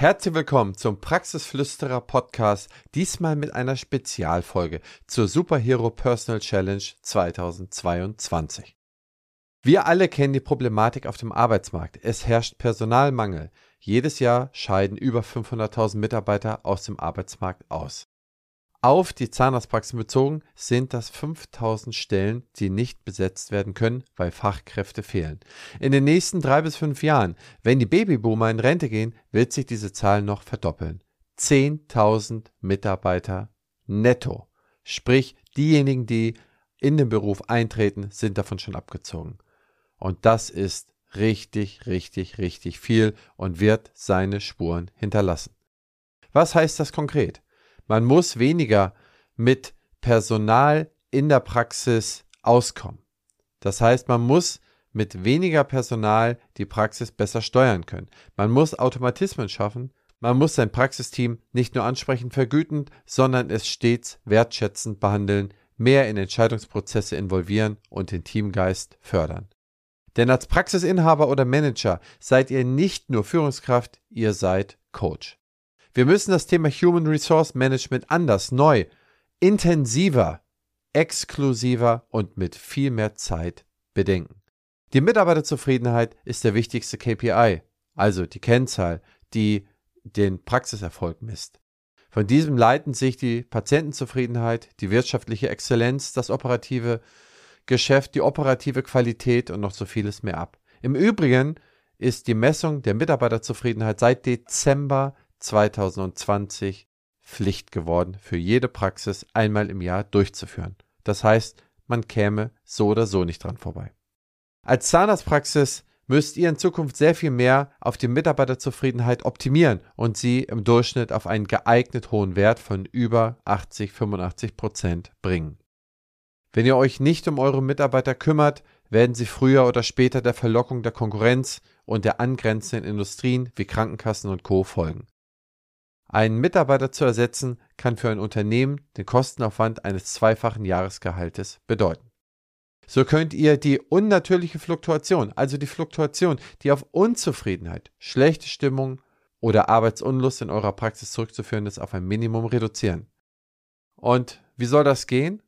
Herzlich willkommen zum Praxisflüsterer Podcast, diesmal mit einer Spezialfolge zur Superhero Personal Challenge 2022. Wir alle kennen die Problematik auf dem Arbeitsmarkt. Es herrscht Personalmangel. Jedes Jahr scheiden über 500.000 Mitarbeiter aus dem Arbeitsmarkt aus. Auf die Zahnarztpraxen bezogen sind das 5000 Stellen, die nicht besetzt werden können, weil Fachkräfte fehlen. In den nächsten drei bis fünf Jahren, wenn die Babyboomer in Rente gehen, wird sich diese Zahl noch verdoppeln. 10.000 Mitarbeiter netto. Sprich, diejenigen, die in den Beruf eintreten, sind davon schon abgezogen. Und das ist richtig, richtig, richtig viel und wird seine Spuren hinterlassen. Was heißt das konkret? Man muss weniger mit Personal in der Praxis auskommen. Das heißt, man muss mit weniger Personal die Praxis besser steuern können. Man muss Automatismen schaffen. Man muss sein Praxisteam nicht nur ansprechend vergüten, sondern es stets wertschätzend behandeln, mehr in Entscheidungsprozesse involvieren und den Teamgeist fördern. Denn als Praxisinhaber oder Manager seid ihr nicht nur Führungskraft, ihr seid Coach. Wir müssen das Thema Human Resource Management anders, neu, intensiver, exklusiver und mit viel mehr Zeit bedenken. Die Mitarbeiterzufriedenheit ist der wichtigste KPI, also die Kennzahl, die den Praxiserfolg misst. Von diesem leiten sich die Patientenzufriedenheit, die wirtschaftliche Exzellenz, das operative Geschäft, die operative Qualität und noch so vieles mehr ab. Im Übrigen ist die Messung der Mitarbeiterzufriedenheit seit Dezember 2020 Pflicht geworden, für jede Praxis einmal im Jahr durchzuführen. Das heißt, man käme so oder so nicht dran vorbei. Als Zahnarztpraxis müsst ihr in Zukunft sehr viel mehr auf die Mitarbeiterzufriedenheit optimieren und sie im Durchschnitt auf einen geeignet hohen Wert von über 80, 85 Prozent bringen. Wenn ihr euch nicht um eure Mitarbeiter kümmert, werden sie früher oder später der Verlockung der Konkurrenz und der angrenzenden Industrien wie Krankenkassen und Co. folgen. Einen Mitarbeiter zu ersetzen, kann für ein Unternehmen den Kostenaufwand eines zweifachen Jahresgehaltes bedeuten. So könnt ihr die unnatürliche Fluktuation, also die Fluktuation, die auf Unzufriedenheit, schlechte Stimmung oder Arbeitsunlust in eurer Praxis zurückzuführen ist, auf ein Minimum reduzieren. Und wie soll das gehen?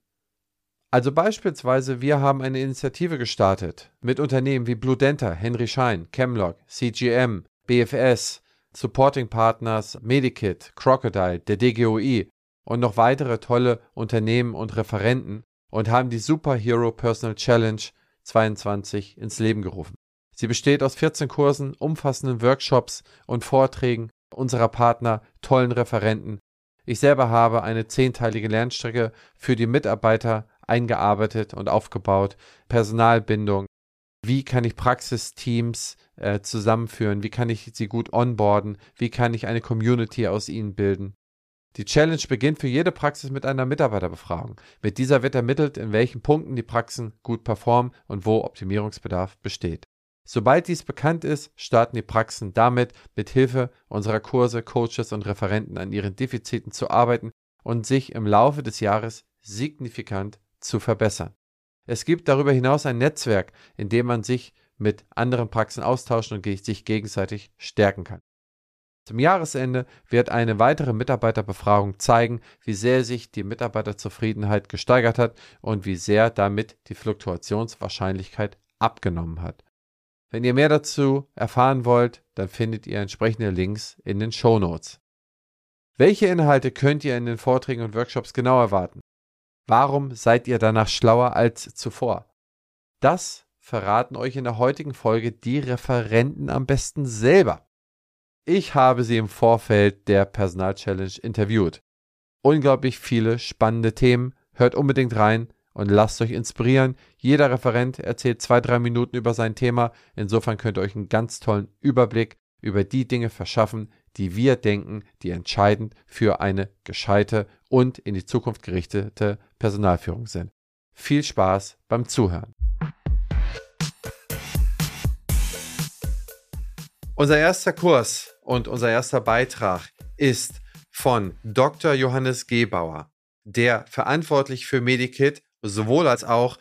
Also beispielsweise, wir haben eine Initiative gestartet mit Unternehmen wie Blue Denta, Henry Schein, Chemlog, CGM, BFS, Supporting Partners, Medikit, Crocodile, der DGOI und noch weitere tolle Unternehmen und Referenten und haben die Superhero Personal Challenge 22 ins Leben gerufen. Sie besteht aus 14 Kursen, umfassenden Workshops und Vorträgen unserer Partner, tollen Referenten. Ich selber habe eine zehnteilige Lernstrecke für die Mitarbeiter eingearbeitet und aufgebaut, Personalbindung, wie kann ich Praxisteams äh, zusammenführen, wie kann ich sie gut onboarden, wie kann ich eine Community aus ihnen bilden. Die Challenge beginnt für jede Praxis mit einer Mitarbeiterbefragung. Mit dieser wird ermittelt, in welchen Punkten die Praxen gut performen und wo Optimierungsbedarf besteht. Sobald dies bekannt ist, starten die Praxen damit, mit Hilfe unserer Kurse, Coaches und Referenten an ihren Defiziten zu arbeiten und sich im Laufe des Jahres signifikant zu verbessern. Es gibt darüber hinaus ein Netzwerk, in dem man sich mit anderen Praxen austauschen und sich gegenseitig stärken kann. Zum Jahresende wird eine weitere Mitarbeiterbefragung zeigen, wie sehr sich die Mitarbeiterzufriedenheit gesteigert hat und wie sehr damit die Fluktuationswahrscheinlichkeit abgenommen hat. Wenn ihr mehr dazu erfahren wollt, dann findet ihr entsprechende Links in den Show Notes. Welche Inhalte könnt ihr in den Vorträgen und Workshops genau erwarten? Warum seid ihr danach schlauer als zuvor? Das verraten euch in der heutigen Folge die Referenten am besten selber. Ich habe sie im Vorfeld der Personal Challenge interviewt. Unglaublich viele spannende Themen. Hört unbedingt rein und lasst euch inspirieren. Jeder Referent erzählt zwei, drei Minuten über sein Thema. Insofern könnt ihr euch einen ganz tollen Überblick über die Dinge verschaffen, die wir denken, die entscheidend für eine gescheite und in die Zukunft gerichtete Personalführung sind. Viel Spaß beim Zuhören. Unser erster Kurs und unser erster Beitrag ist von Dr. Johannes Gebauer, der verantwortlich für Medikit sowohl als auch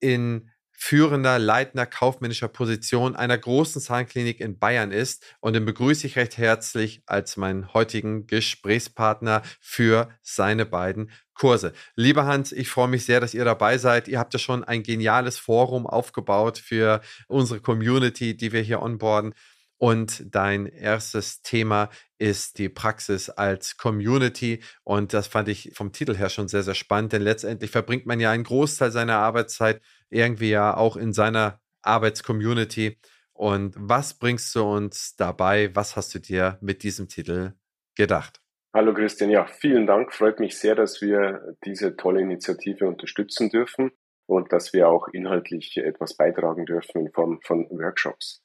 in führender, leitender kaufmännischer Position einer großen Zahnklinik in Bayern ist. Und den begrüße ich recht herzlich als meinen heutigen Gesprächspartner für seine beiden Kurse. Lieber Hans, ich freue mich sehr, dass ihr dabei seid. Ihr habt ja schon ein geniales Forum aufgebaut für unsere Community, die wir hier onboarden. Und dein erstes Thema ist die Praxis als Community. Und das fand ich vom Titel her schon sehr, sehr spannend, denn letztendlich verbringt man ja einen Großteil seiner Arbeitszeit irgendwie ja auch in seiner Arbeitscommunity. Und was bringst du uns dabei? Was hast du dir mit diesem Titel gedacht? Hallo Christian, ja, vielen Dank. Freut mich sehr, dass wir diese tolle Initiative unterstützen dürfen und dass wir auch inhaltlich etwas beitragen dürfen in Form von Workshops.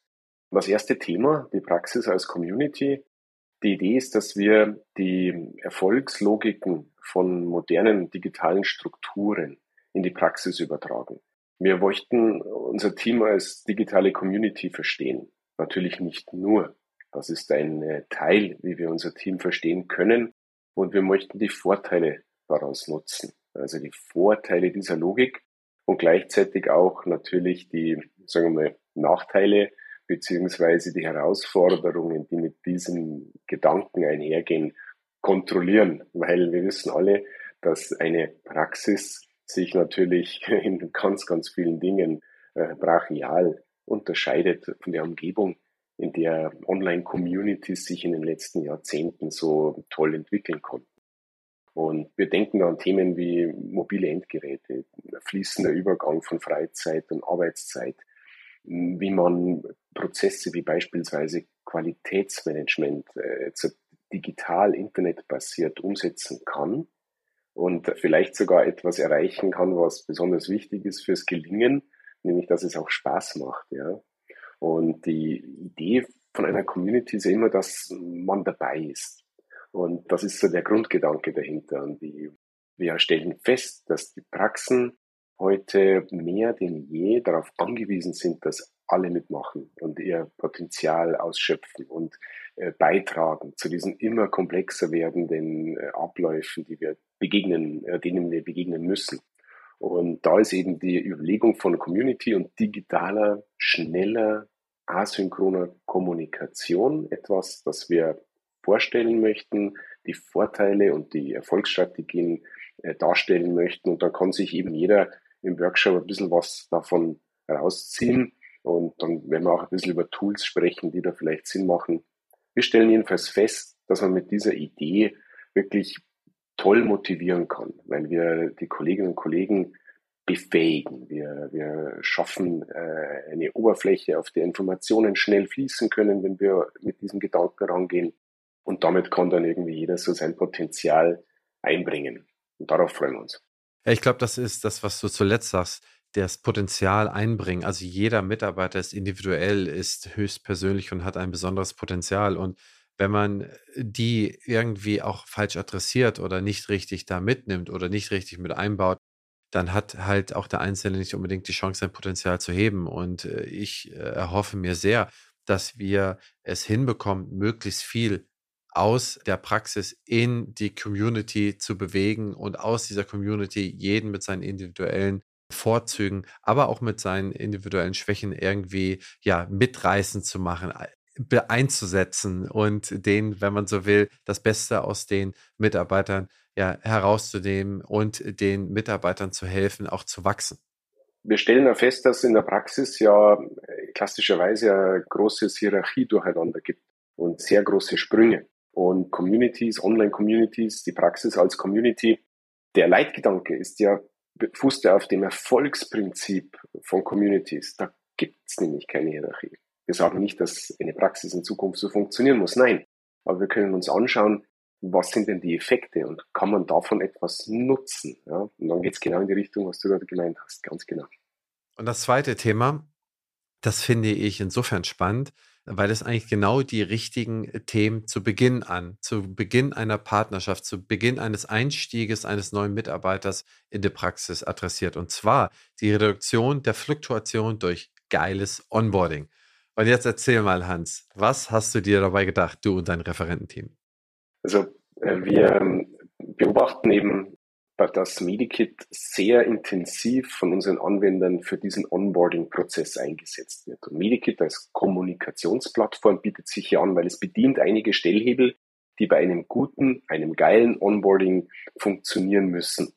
Das erste Thema, die Praxis als Community. Die Idee ist, dass wir die Erfolgslogiken von modernen digitalen Strukturen in die Praxis übertragen. Wir möchten unser Team als digitale Community verstehen. Natürlich nicht nur. Das ist ein Teil, wie wir unser Team verstehen können. Und wir möchten die Vorteile daraus nutzen. Also die Vorteile dieser Logik und gleichzeitig auch natürlich die, sagen wir mal, Nachteile beziehungsweise die Herausforderungen, die mit diesem Gedanken einhergehen, kontrollieren, weil wir wissen alle, dass eine Praxis sich natürlich in ganz, ganz vielen Dingen äh, brachial unterscheidet von der Umgebung, in der Online-Communities sich in den letzten Jahrzehnten so toll entwickeln konnten. Und wir denken an Themen wie mobile Endgeräte, fließender Übergang von Freizeit und Arbeitszeit, wie man Prozesse wie beispielsweise Qualitätsmanagement äh, digital internetbasiert umsetzen kann und vielleicht sogar etwas erreichen kann, was besonders wichtig ist fürs Gelingen, nämlich dass es auch Spaß macht. Ja. Und die Idee von einer Community ist ja immer, dass man dabei ist. Und das ist so der Grundgedanke dahinter. Und die, wir stellen fest, dass die Praxen heute mehr denn je darauf angewiesen sind, dass alle mitmachen und ihr Potenzial ausschöpfen und beitragen zu diesen immer komplexer werdenden äh, Abläufen, die wir begegnen, äh, denen wir begegnen müssen. Und da ist eben die Überlegung von Community und digitaler, schneller, asynchroner Kommunikation etwas, das wir vorstellen möchten, die Vorteile und die Erfolgsstrategien äh, darstellen möchten. Und dann kann sich eben jeder im Workshop ein bisschen was davon rausziehen. Und dann werden wir auch ein bisschen über Tools sprechen, die da vielleicht Sinn machen. Wir stellen jedenfalls fest, dass man mit dieser Idee wirklich toll motivieren kann, weil wir die Kolleginnen und Kollegen befähigen. Wir, wir schaffen äh, eine Oberfläche, auf der Informationen schnell fließen können, wenn wir mit diesem Gedanken rangehen. Und damit kann dann irgendwie jeder so sein Potenzial einbringen. Und darauf freuen wir uns. Ich glaube, das ist das, was du zuletzt sagst, das Potenzial einbringen. Also jeder Mitarbeiter ist individuell, ist höchstpersönlich und hat ein besonderes Potenzial. Und wenn man die irgendwie auch falsch adressiert oder nicht richtig da mitnimmt oder nicht richtig mit einbaut, dann hat halt auch der Einzelne nicht unbedingt die Chance, sein Potenzial zu heben. Und äh, ich äh, erhoffe mir sehr, dass wir es hinbekommen, möglichst viel aus der Praxis in die Community zu bewegen und aus dieser Community jeden mit seinen individuellen Vorzügen, aber auch mit seinen individuellen Schwächen irgendwie ja mitreißen zu machen, einzusetzen und den, wenn man so will, das Beste aus den Mitarbeitern ja herauszunehmen und den Mitarbeitern zu helfen, auch zu wachsen. Wir stellen ja fest, dass in der Praxis ja äh, klassischerweise eine große Hierarchie durcheinander gibt und sehr große Sprünge und Communities, Online-Communities, die Praxis als Community. Der Leitgedanke ist ja, fußt ja auf dem Erfolgsprinzip von Communities. Da gibt es nämlich keine Hierarchie. Wir sagen nicht, dass eine Praxis in Zukunft so funktionieren muss. Nein. Aber wir können uns anschauen, was sind denn die Effekte und kann man davon etwas nutzen? Ja? Und dann geht es genau in die Richtung, was du gerade gemeint hast. Ganz genau. Und das zweite Thema, das finde ich insofern spannend, weil es eigentlich genau die richtigen äh, Themen zu Beginn an, zu Beginn einer Partnerschaft, zu Beginn eines Einstieges eines neuen Mitarbeiters in die Praxis adressiert. Und zwar die Reduktion der Fluktuation durch geiles Onboarding. Und jetzt erzähl mal, Hans, was hast du dir dabei gedacht, du und dein Referententeam? Also äh, wir ähm, beobachten eben dass Medikit sehr intensiv von unseren Anwendern für diesen Onboarding-Prozess eingesetzt wird. Und Medikit als Kommunikationsplattform bietet sich hier an, weil es bedient einige Stellhebel, die bei einem guten, einem geilen Onboarding funktionieren müssen.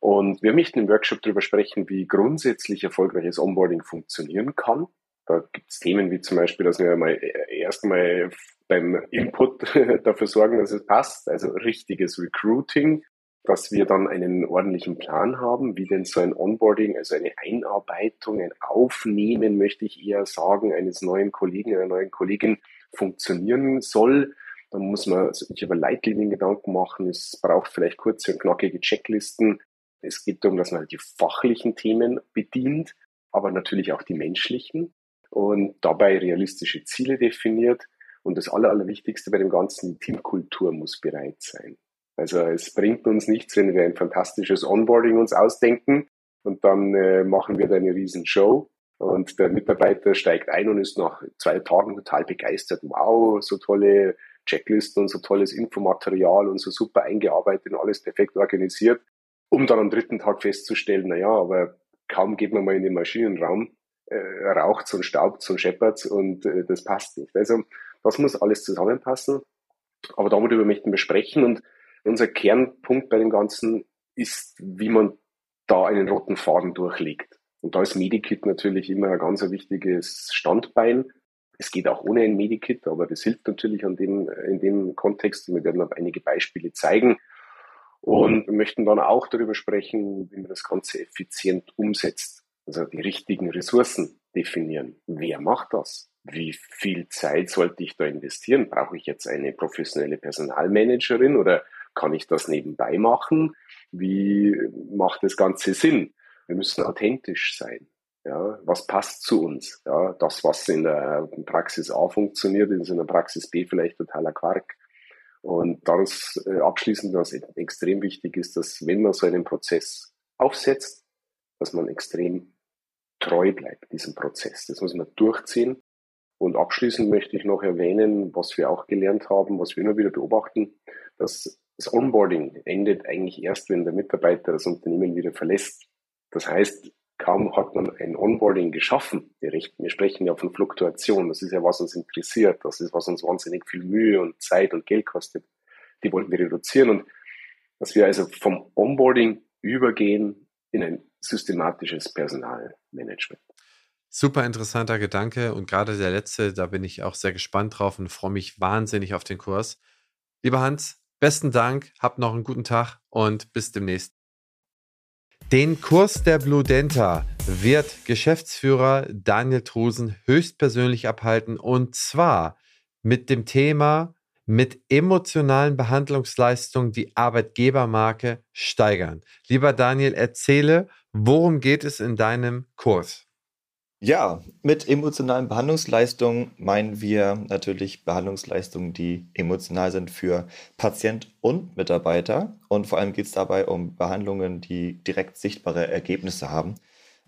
Und wir möchten im Workshop darüber sprechen, wie grundsätzlich erfolgreiches Onboarding funktionieren kann. Da gibt es Themen wie zum Beispiel, dass wir mal erstmal beim Input dafür sorgen, dass es passt, also richtiges Recruiting, dass wir dann einen ordentlichen Plan haben, wie denn so ein Onboarding, also eine Einarbeitung, ein Aufnehmen, möchte ich eher sagen, eines neuen Kollegen, einer neuen Kollegin funktionieren soll. Dann muss man sich über Leitlinien Gedanken machen. Es braucht vielleicht kurze und knackige Checklisten. Es geht darum, dass man halt die fachlichen Themen bedient, aber natürlich auch die menschlichen und dabei realistische Ziele definiert. Und das Aller, Allerwichtigste bei dem Ganzen, die Teamkultur muss bereit sein. Also es bringt uns nichts, wenn wir ein fantastisches Onboarding uns ausdenken und dann äh, machen wir da eine riesen Show und der Mitarbeiter steigt ein und ist nach zwei Tagen total begeistert. Wow, so tolle Checklisten und so tolles Infomaterial und so super eingearbeitet und alles perfekt organisiert, um dann am dritten Tag festzustellen, na ja, aber kaum geht man mal in den Maschinenraum, äh, raucht's und staubt's und scheppert's und äh, das passt nicht. Also das muss alles zusammenpassen. Aber darüber möchten wir sprechen und unser Kernpunkt bei dem Ganzen ist, wie man da einen roten Faden durchlegt. Und da ist Medikit natürlich immer ein ganz wichtiges Standbein. Es geht auch ohne ein Medikit, aber das hilft natürlich an dem, in dem Kontext. Wir werden auf einige Beispiele zeigen und möchten dann auch darüber sprechen, wie man das Ganze effizient umsetzt. Also die richtigen Ressourcen definieren. Wer macht das? Wie viel Zeit sollte ich da investieren? Brauche ich jetzt eine professionelle Personalmanagerin oder kann ich das nebenbei machen? Wie macht das Ganze Sinn? Wir müssen authentisch sein. Ja, was passt zu uns? Ja, das, was in der Praxis A funktioniert, ist in der Praxis B vielleicht totaler Quark. Und daraus äh, abschließend, was extrem wichtig ist, dass wenn man so einen Prozess aufsetzt, dass man extrem treu bleibt, diesem Prozess. Das muss man durchziehen. Und abschließend möchte ich noch erwähnen, was wir auch gelernt haben, was wir immer wieder beobachten, dass das Onboarding endet eigentlich erst, wenn der Mitarbeiter das Unternehmen wieder verlässt. Das heißt, kaum hat man ein Onboarding geschaffen, wir, wir sprechen ja von Fluktuation, das ist ja, was uns interessiert, das ist, was uns wahnsinnig viel Mühe und Zeit und Geld kostet. Die wollten wir reduzieren und dass wir also vom Onboarding übergehen in ein systematisches Personalmanagement. Super interessanter Gedanke und gerade der letzte, da bin ich auch sehr gespannt drauf und freue mich wahnsinnig auf den Kurs. Lieber Hans, Besten Dank, habt noch einen guten Tag und bis demnächst. Den Kurs der Blue Denta wird Geschäftsführer Daniel Trusen höchstpersönlich abhalten und zwar mit dem Thema mit emotionalen Behandlungsleistungen die Arbeitgebermarke steigern. Lieber Daniel, erzähle, worum geht es in deinem Kurs? Ja, mit emotionalen Behandlungsleistungen meinen wir natürlich Behandlungsleistungen, die emotional sind für Patient und Mitarbeiter. Und vor allem geht es dabei um Behandlungen, die direkt sichtbare Ergebnisse haben.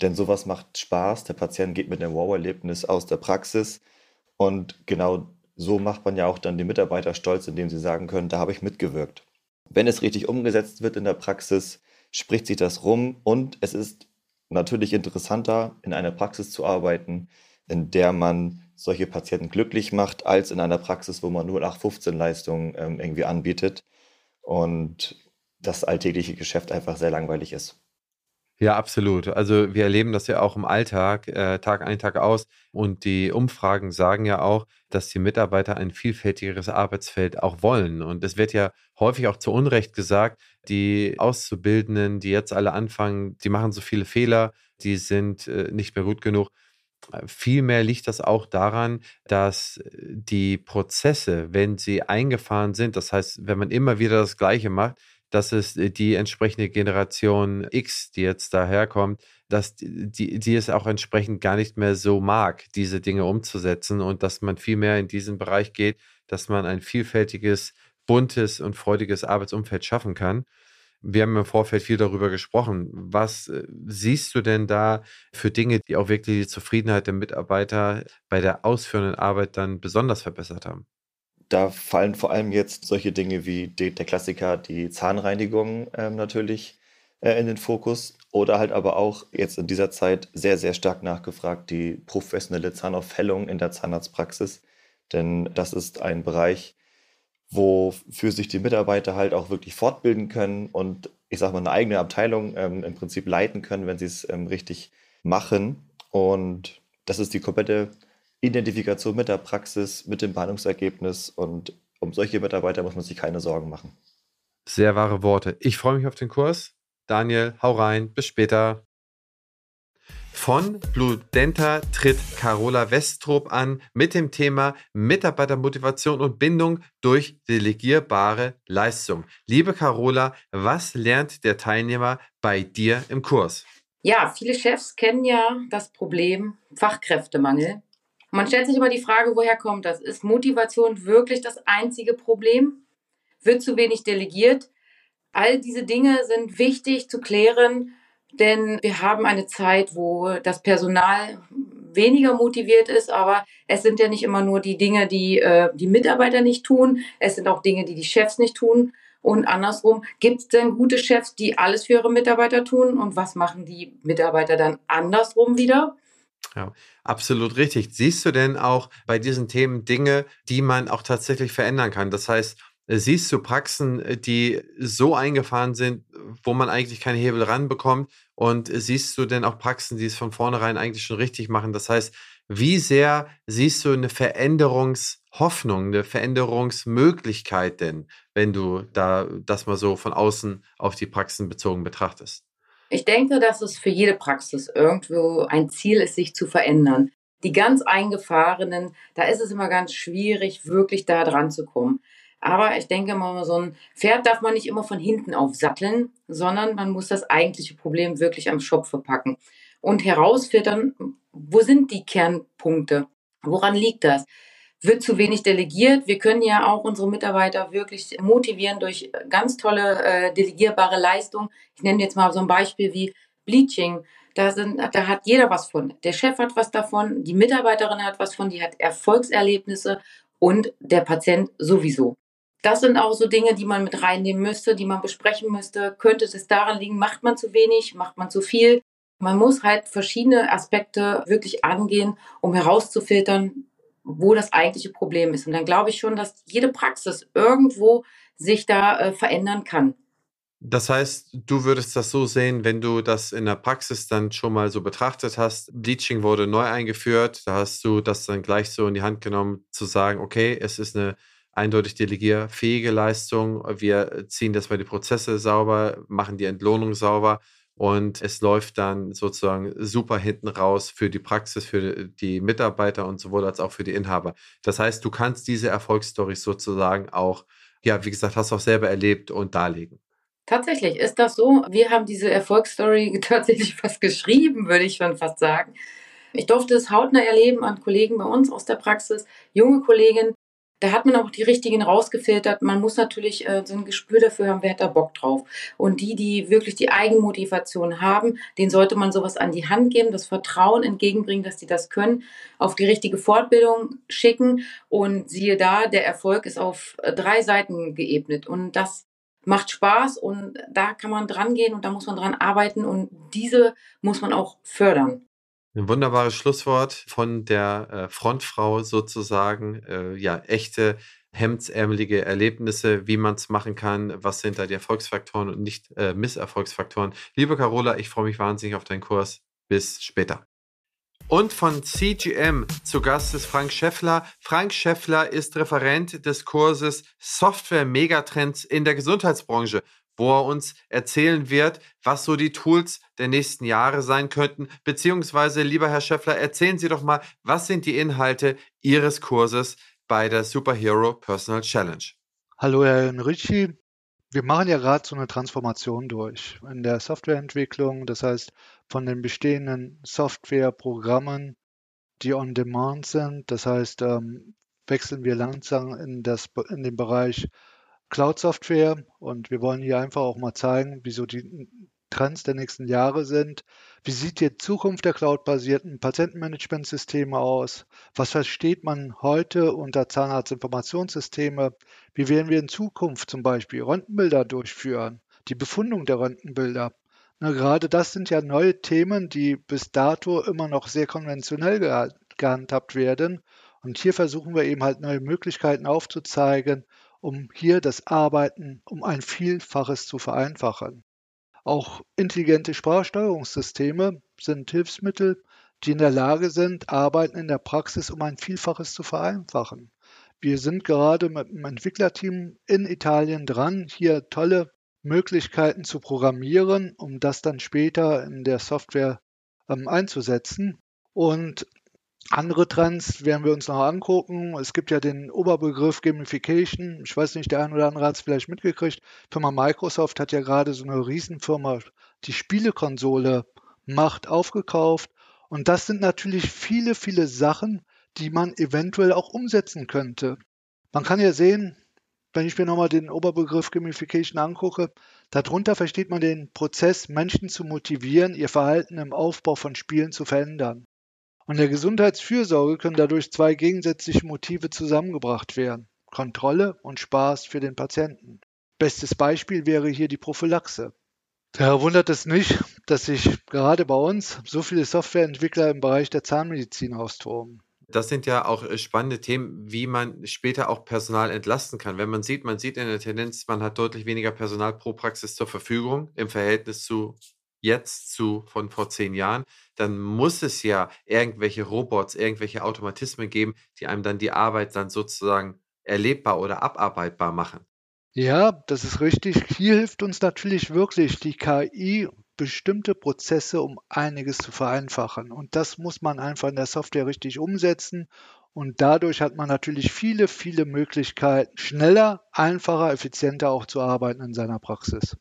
Denn sowas macht Spaß. Der Patient geht mit einem Wow-Erlebnis aus der Praxis. Und genau so macht man ja auch dann die Mitarbeiter stolz, indem sie sagen können, da habe ich mitgewirkt. Wenn es richtig umgesetzt wird in der Praxis, spricht sich das rum und es ist natürlich interessanter, in einer Praxis zu arbeiten, in der man solche Patienten glücklich macht, als in einer Praxis, wo man nur nach 15 Leistungen ähm, irgendwie anbietet und das alltägliche Geschäft einfach sehr langweilig ist. Ja, absolut. Also wir erleben das ja auch im Alltag, äh, Tag ein, Tag aus. Und die Umfragen sagen ja auch, dass die Mitarbeiter ein vielfältigeres Arbeitsfeld auch wollen. Und es wird ja häufig auch zu Unrecht gesagt, die Auszubildenden, die jetzt alle anfangen, die machen so viele Fehler, die sind äh, nicht mehr gut genug. Vielmehr liegt das auch daran, dass die Prozesse, wenn sie eingefahren sind, das heißt, wenn man immer wieder das Gleiche macht, dass es äh, die entsprechende Generation X, die jetzt daherkommt, dass die, die es auch entsprechend gar nicht mehr so mag, diese Dinge umzusetzen und dass man viel mehr in diesen Bereich geht, dass man ein vielfältiges, buntes und freudiges Arbeitsumfeld schaffen kann. Wir haben im Vorfeld viel darüber gesprochen. Was äh, siehst du denn da für Dinge, die auch wirklich die Zufriedenheit der Mitarbeiter bei der ausführenden Arbeit dann besonders verbessert haben? Da fallen vor allem jetzt solche Dinge wie die, der Klassiker, die Zahnreinigung ähm, natürlich äh, in den Fokus. Oder halt aber auch jetzt in dieser Zeit sehr, sehr stark nachgefragt die professionelle Zahnaufhellung in der Zahnarztpraxis. Denn das ist ein Bereich, wofür sich die Mitarbeiter halt auch wirklich fortbilden können und ich sag mal eine eigene Abteilung ähm, im Prinzip leiten können, wenn sie es ähm, richtig machen. Und das ist die komplette Identifikation mit der Praxis, mit dem Behandlungsergebnis und um solche Mitarbeiter muss man sich keine Sorgen machen. Sehr wahre Worte. Ich freue mich auf den Kurs. Daniel, hau rein. Bis später. Von Blue Denta tritt Carola Westrup an mit dem Thema Mitarbeitermotivation und Bindung durch delegierbare Leistung. Liebe Carola, was lernt der Teilnehmer bei dir im Kurs? Ja, viele Chefs kennen ja das Problem Fachkräftemangel. Man stellt sich immer die Frage, woher kommt das? Ist Motivation wirklich das einzige Problem? Wird zu wenig delegiert? All diese Dinge sind wichtig zu klären, denn wir haben eine Zeit, wo das Personal weniger motiviert ist, aber es sind ja nicht immer nur die Dinge, die äh, die Mitarbeiter nicht tun, es sind auch Dinge, die die Chefs nicht tun. Und andersrum, gibt es denn gute Chefs, die alles für ihre Mitarbeiter tun? Und was machen die Mitarbeiter dann andersrum wieder? Ja, absolut richtig. Siehst du denn auch bei diesen Themen Dinge, die man auch tatsächlich verändern kann? Das heißt, siehst du Praxen, äh, die so eingefahren sind, wo man eigentlich keinen Hebel ranbekommt? Und siehst du denn auch Praxen, die es von vornherein eigentlich schon richtig machen? Das heißt, wie sehr siehst du eine Veränderungshoffnung, eine Veränderungsmöglichkeit denn, wenn du da das mal so von außen auf die Praxen bezogen betrachtest? Ich denke, dass es für jede Praxis irgendwo ein Ziel ist, sich zu verändern. Die ganz eingefahrenen, da ist es immer ganz schwierig, wirklich da dran zu kommen. Aber ich denke mal, so ein Pferd darf man nicht immer von hinten aufsatteln, sondern man muss das eigentliche Problem wirklich am Schopf verpacken und herausfiltern, wo sind die Kernpunkte? Woran liegt das? Wird zu wenig delegiert? Wir können ja auch unsere Mitarbeiter wirklich motivieren durch ganz tolle äh, delegierbare Leistungen. Ich nenne jetzt mal so ein Beispiel wie Bleaching. Da, sind, da hat jeder was von. Der Chef hat was davon, die Mitarbeiterin hat was von, die hat Erfolgserlebnisse und der Patient sowieso. Das sind auch so Dinge, die man mit reinnehmen müsste, die man besprechen müsste. Könnte es daran liegen, macht man zu wenig, macht man zu viel? Man muss halt verschiedene Aspekte wirklich angehen, um herauszufiltern, wo das eigentliche Problem ist. Und dann glaube ich schon, dass jede Praxis irgendwo sich da äh, verändern kann. Das heißt, du würdest das so sehen, wenn du das in der Praxis dann schon mal so betrachtet hast. Bleaching wurde neu eingeführt, da hast du das dann gleich so in die Hand genommen, zu sagen, okay, es ist eine eindeutig delegierfähige Leistung. Wir ziehen das mal die Prozesse sauber, machen die Entlohnung sauber und es läuft dann sozusagen super hinten raus für die Praxis, für die Mitarbeiter und sowohl als auch für die Inhaber. Das heißt, du kannst diese Erfolgsstories sozusagen auch, ja, wie gesagt, hast du auch selber erlebt und darlegen. Tatsächlich ist das so. Wir haben diese Erfolgsstory tatsächlich fast geschrieben, würde ich schon fast sagen. Ich durfte es hautnah erleben an Kollegen bei uns aus der Praxis, junge Kolleginnen, da hat man auch die richtigen rausgefiltert. Man muss natürlich äh, so ein Gespür dafür haben, wer hat da Bock drauf. Und die, die wirklich die Eigenmotivation haben, denen sollte man sowas an die Hand geben, das Vertrauen entgegenbringen, dass die das können, auf die richtige Fortbildung schicken. Und siehe da, der Erfolg ist auf äh, drei Seiten geebnet. Und das macht Spaß und da kann man dran gehen und da muss man dran arbeiten und diese muss man auch fördern. Ein wunderbares Schlusswort von der äh, Frontfrau sozusagen. Äh, ja, echte hemdsärmelige Erlebnisse, wie man es machen kann, was sind da die Erfolgsfaktoren und nicht äh, Misserfolgsfaktoren. Liebe Carola, ich freue mich wahnsinnig auf deinen Kurs. Bis später. Und von CGM zu Gast ist Frank Scheffler. Frank Scheffler ist Referent des Kurses Software Megatrends in der Gesundheitsbranche wo er uns erzählen wird, was so die Tools der nächsten Jahre sein könnten. Beziehungsweise, lieber Herr Schäffler, erzählen Sie doch mal, was sind die Inhalte Ihres Kurses bei der Superhero Personal Challenge? Hallo, Herr Enrici. Wir machen ja gerade so eine Transformation durch in der Softwareentwicklung. Das heißt, von den bestehenden Softwareprogrammen, die on demand sind, das heißt, ähm, wechseln wir langsam in, das, in den Bereich Cloud-Software und wir wollen hier einfach auch mal zeigen, wieso die Trends der nächsten Jahre sind. Wie sieht die Zukunft der cloud-basierten Patientenmanagementsysteme aus? Was versteht man heute unter Zahnarztinformationssysteme? Wie werden wir in Zukunft zum Beispiel Röntgenbilder durchführen? Die Befundung der Röntgenbilder. Na, gerade das sind ja neue Themen, die bis dato immer noch sehr konventionell gehandhabt werden. Und hier versuchen wir eben halt neue Möglichkeiten aufzuzeigen, um hier das Arbeiten um ein Vielfaches zu vereinfachen. Auch intelligente Sprachsteuerungssysteme sind Hilfsmittel, die in der Lage sind, Arbeiten in der Praxis um ein Vielfaches zu vereinfachen. Wir sind gerade mit dem Entwicklerteam in Italien dran, hier tolle Möglichkeiten zu programmieren, um das dann später in der Software ähm, einzusetzen. Und andere Trends werden wir uns noch angucken. Es gibt ja den Oberbegriff Gamification. Ich weiß nicht, der eine oder andere hat es vielleicht mitgekriegt. Firma Microsoft hat ja gerade so eine Riesenfirma, die Spielekonsole macht, aufgekauft. Und das sind natürlich viele, viele Sachen, die man eventuell auch umsetzen könnte. Man kann ja sehen, wenn ich mir nochmal den Oberbegriff Gamification angucke, darunter versteht man den Prozess, Menschen zu motivieren, ihr Verhalten im Aufbau von Spielen zu verändern. Und der Gesundheitsfürsorge können dadurch zwei gegensätzliche Motive zusammengebracht werden. Kontrolle und Spaß für den Patienten. Bestes Beispiel wäre hier die Prophylaxe. Daher wundert es nicht, dass sich gerade bei uns so viele Softwareentwickler im Bereich der Zahnmedizin austoben. Das sind ja auch äh, spannende Themen, wie man später auch Personal entlasten kann. Wenn man sieht, man sieht in der Tendenz, man hat deutlich weniger Personal pro Praxis zur Verfügung im Verhältnis zu jetzt zu von vor zehn Jahren, dann muss es ja irgendwelche Robots, irgendwelche Automatismen geben, die einem dann die Arbeit dann sozusagen erlebbar oder abarbeitbar machen. Ja, das ist richtig. Hier hilft uns natürlich wirklich die KI, bestimmte Prozesse um einiges zu vereinfachen. Und das muss man einfach in der Software richtig umsetzen. Und dadurch hat man natürlich viele, viele Möglichkeiten, schneller, einfacher, effizienter auch zu arbeiten in seiner Praxis.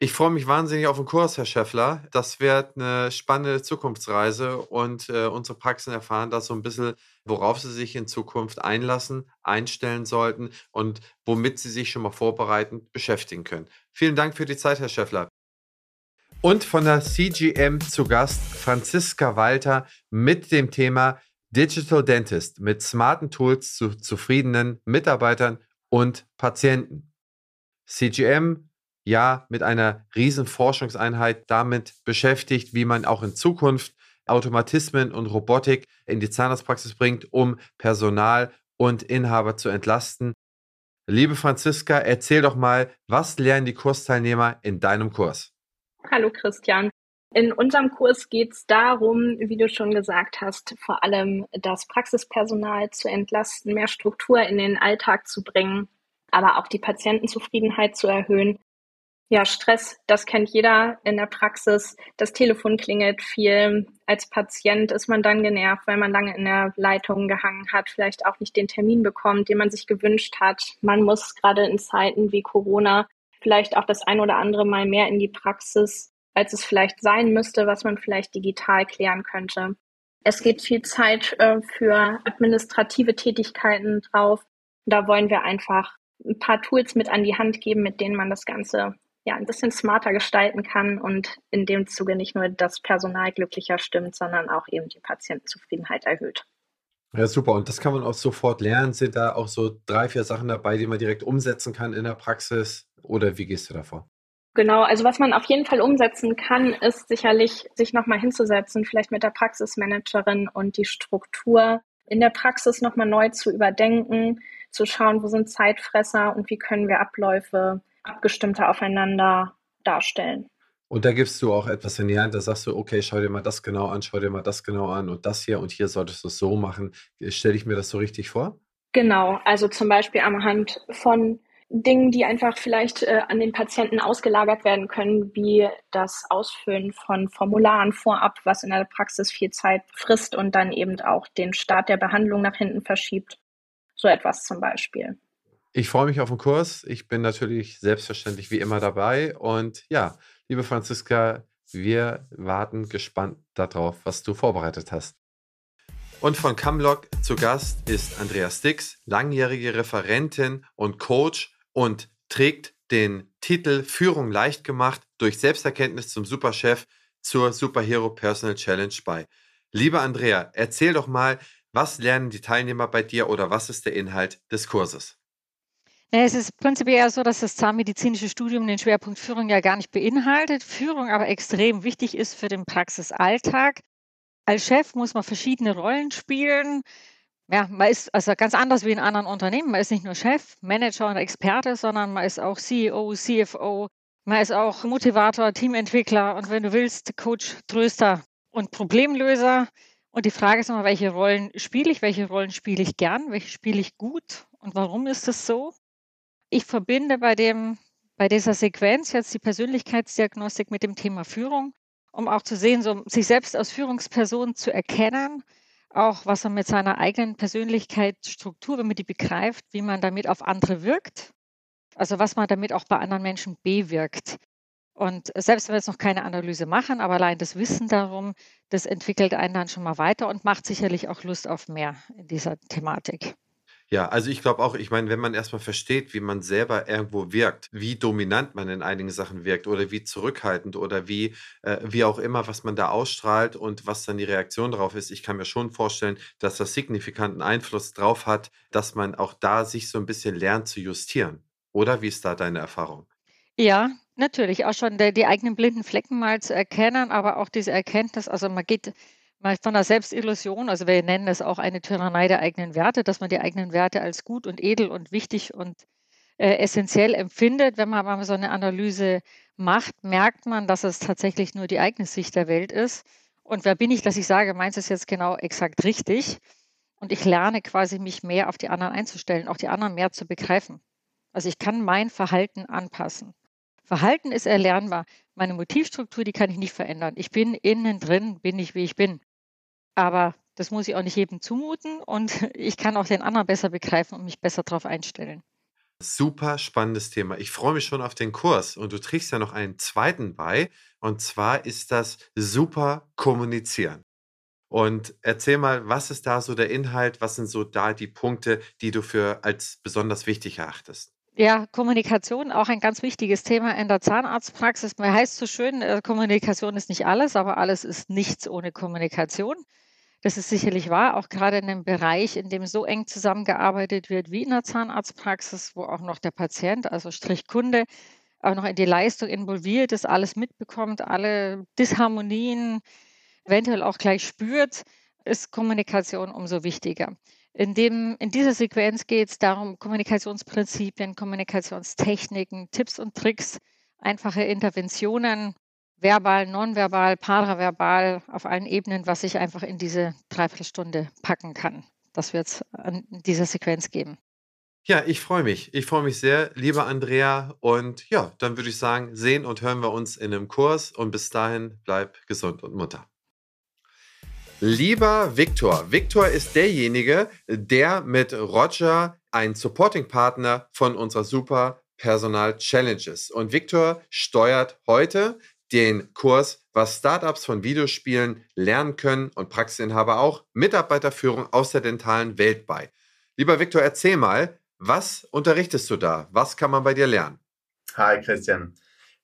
Ich freue mich wahnsinnig auf den Kurs, Herr Schäffler. Das wird eine spannende Zukunftsreise und äh, unsere Praxen erfahren da so ein bisschen, worauf sie sich in Zukunft einlassen, einstellen sollten und womit sie sich schon mal vorbereitend beschäftigen können. Vielen Dank für die Zeit, Herr Schäffler. Und von der CGM zu Gast Franziska Walter mit dem Thema Digital Dentist mit smarten Tools zu zufriedenen Mitarbeitern und Patienten. CGM ja mit einer riesen Forschungseinheit damit beschäftigt, wie man auch in Zukunft Automatismen und Robotik in die Zahnarztpraxis bringt, um Personal und Inhaber zu entlasten. Liebe Franziska, erzähl doch mal, was lernen die Kursteilnehmer in deinem Kurs? Hallo Christian. In unserem Kurs geht es darum, wie du schon gesagt hast, vor allem das Praxispersonal zu entlasten, mehr Struktur in den Alltag zu bringen, aber auch die Patientenzufriedenheit zu erhöhen ja, Stress, das kennt jeder in der Praxis. Das Telefon klingelt viel. Als Patient ist man dann genervt, weil man lange in der Leitung gehangen hat, vielleicht auch nicht den Termin bekommt, den man sich gewünscht hat. Man muss gerade in Zeiten wie Corona vielleicht auch das ein oder andere Mal mehr in die Praxis, als es vielleicht sein müsste, was man vielleicht digital klären könnte. Es geht viel Zeit äh, für administrative Tätigkeiten drauf. Da wollen wir einfach ein paar Tools mit an die Hand geben, mit denen man das Ganze ja, ein bisschen smarter gestalten kann und in dem Zuge nicht nur das Personal glücklicher stimmt, sondern auch eben die Patientenzufriedenheit erhöht. Ja, super. Und das kann man auch sofort lernen. Sind da auch so drei, vier Sachen dabei, die man direkt umsetzen kann in der Praxis? Oder wie gehst du davor? Genau, also was man auf jeden Fall umsetzen kann, ist sicherlich, sich nochmal hinzusetzen, vielleicht mit der Praxismanagerin und die Struktur in der Praxis nochmal neu zu überdenken, zu schauen, wo sind Zeitfresser und wie können wir Abläufe abgestimmter aufeinander darstellen. Und da gibst du auch etwas in die Hand, da sagst du, okay, schau dir mal das genau an, schau dir mal das genau an und das hier und hier solltest du es so machen. Stelle ich mir das so richtig vor? Genau, also zum Beispiel am Hand von Dingen, die einfach vielleicht äh, an den Patienten ausgelagert werden können, wie das Ausfüllen von Formularen vorab, was in der Praxis viel Zeit frisst und dann eben auch den Start der Behandlung nach hinten verschiebt. So etwas zum Beispiel. Ich freue mich auf den Kurs. Ich bin natürlich selbstverständlich wie immer dabei. Und ja, liebe Franziska, wir warten gespannt darauf, was du vorbereitet hast. Und von Camlock zu Gast ist Andrea Stix, langjährige Referentin und Coach und trägt den Titel Führung leicht gemacht durch Selbsterkenntnis zum Superchef zur Superhero Personal Challenge bei. Liebe Andrea, erzähl doch mal, was lernen die Teilnehmer bei dir oder was ist der Inhalt des Kurses? Es ist prinzipiell so, dass das zahnmedizinische Studium den Schwerpunkt Führung ja gar nicht beinhaltet, Führung aber extrem wichtig ist für den Praxisalltag. Als Chef muss man verschiedene Rollen spielen. Ja, man ist also ganz anders wie in anderen Unternehmen. Man ist nicht nur Chef, Manager und Experte, sondern man ist auch CEO, CFO, man ist auch Motivator, Teamentwickler und wenn du willst, Coach, Tröster und Problemlöser. Und die Frage ist immer, welche Rollen spiele ich, welche Rollen spiele ich gern, welche spiele ich gut und warum ist das so? Ich verbinde bei dem, bei dieser Sequenz jetzt die Persönlichkeitsdiagnostik mit dem Thema Führung, um auch zu sehen, so sich selbst als Führungsperson zu erkennen, auch was man mit seiner eigenen Persönlichkeitsstruktur, wenn man die begreift, wie man damit auf andere wirkt, also was man damit auch bei anderen Menschen bewirkt. Und selbst wenn wir jetzt noch keine Analyse machen, aber allein das Wissen darum, das entwickelt einen dann schon mal weiter und macht sicherlich auch Lust auf mehr in dieser Thematik. Ja, also ich glaube auch, ich meine, wenn man erstmal versteht, wie man selber irgendwo wirkt, wie dominant man in einigen Sachen wirkt oder wie zurückhaltend oder wie, äh, wie auch immer, was man da ausstrahlt und was dann die Reaktion darauf ist, ich kann mir schon vorstellen, dass das signifikanten Einfluss drauf hat, dass man auch da sich so ein bisschen lernt zu justieren. Oder wie ist da deine Erfahrung? Ja, natürlich, auch schon der, die eigenen blinden Flecken mal zu erkennen, aber auch diese Erkenntnis, also man geht von der Selbstillusion, also wir nennen das auch eine Tyrannei der eigenen Werte, dass man die eigenen Werte als gut und edel und wichtig und äh, essentiell empfindet. Wenn man mal so eine Analyse macht, merkt man, dass es tatsächlich nur die eigene Sicht der Welt ist. Und wer bin ich, dass ich sage, meins ist jetzt genau exakt richtig. Und ich lerne quasi, mich mehr auf die anderen einzustellen, auch die anderen mehr zu begreifen. Also ich kann mein Verhalten anpassen. Verhalten ist erlernbar. Meine Motivstruktur, die kann ich nicht verändern. Ich bin innen drin, bin ich, wie ich bin. Aber das muss ich auch nicht jedem zumuten und ich kann auch den anderen besser begreifen und mich besser darauf einstellen. Super spannendes Thema. Ich freue mich schon auf den Kurs und du trägst ja noch einen zweiten bei und zwar ist das super kommunizieren. Und erzähl mal, was ist da so der Inhalt? Was sind so da die Punkte, die du für als besonders wichtig erachtest? Ja, Kommunikation auch ein ganz wichtiges Thema in der Zahnarztpraxis. Man heißt so schön, äh, Kommunikation ist nicht alles, aber alles ist nichts ohne Kommunikation. Das ist sicherlich wahr, auch gerade in einem Bereich, in dem so eng zusammengearbeitet wird wie in der Zahnarztpraxis, wo auch noch der Patient, also Strichkunde, auch noch in die Leistung involviert ist, alles mitbekommt, alle Disharmonien eventuell auch gleich spürt, ist Kommunikation umso wichtiger. In, dem, in dieser Sequenz geht es darum, Kommunikationsprinzipien, Kommunikationstechniken, Tipps und Tricks, einfache Interventionen verbal, nonverbal, paraverbal, auf allen Ebenen, was ich einfach in diese Dreiviertelstunde packen kann. Das wird es in dieser Sequenz geben. Ja, ich freue mich. Ich freue mich sehr, lieber Andrea. Und ja, dann würde ich sagen, sehen und hören wir uns in einem Kurs. Und bis dahin, bleib gesund und Mutter. Lieber Viktor, Viktor ist derjenige, der mit Roger ein Supporting-Partner von unserer Super Personal Challenges. Und Viktor steuert heute den Kurs, was Startups von Videospielen lernen können und Praxisinhaber auch, Mitarbeiterführung aus der dentalen Welt bei. Lieber Viktor, erzähl mal, was unterrichtest du da? Was kann man bei dir lernen? Hi Christian,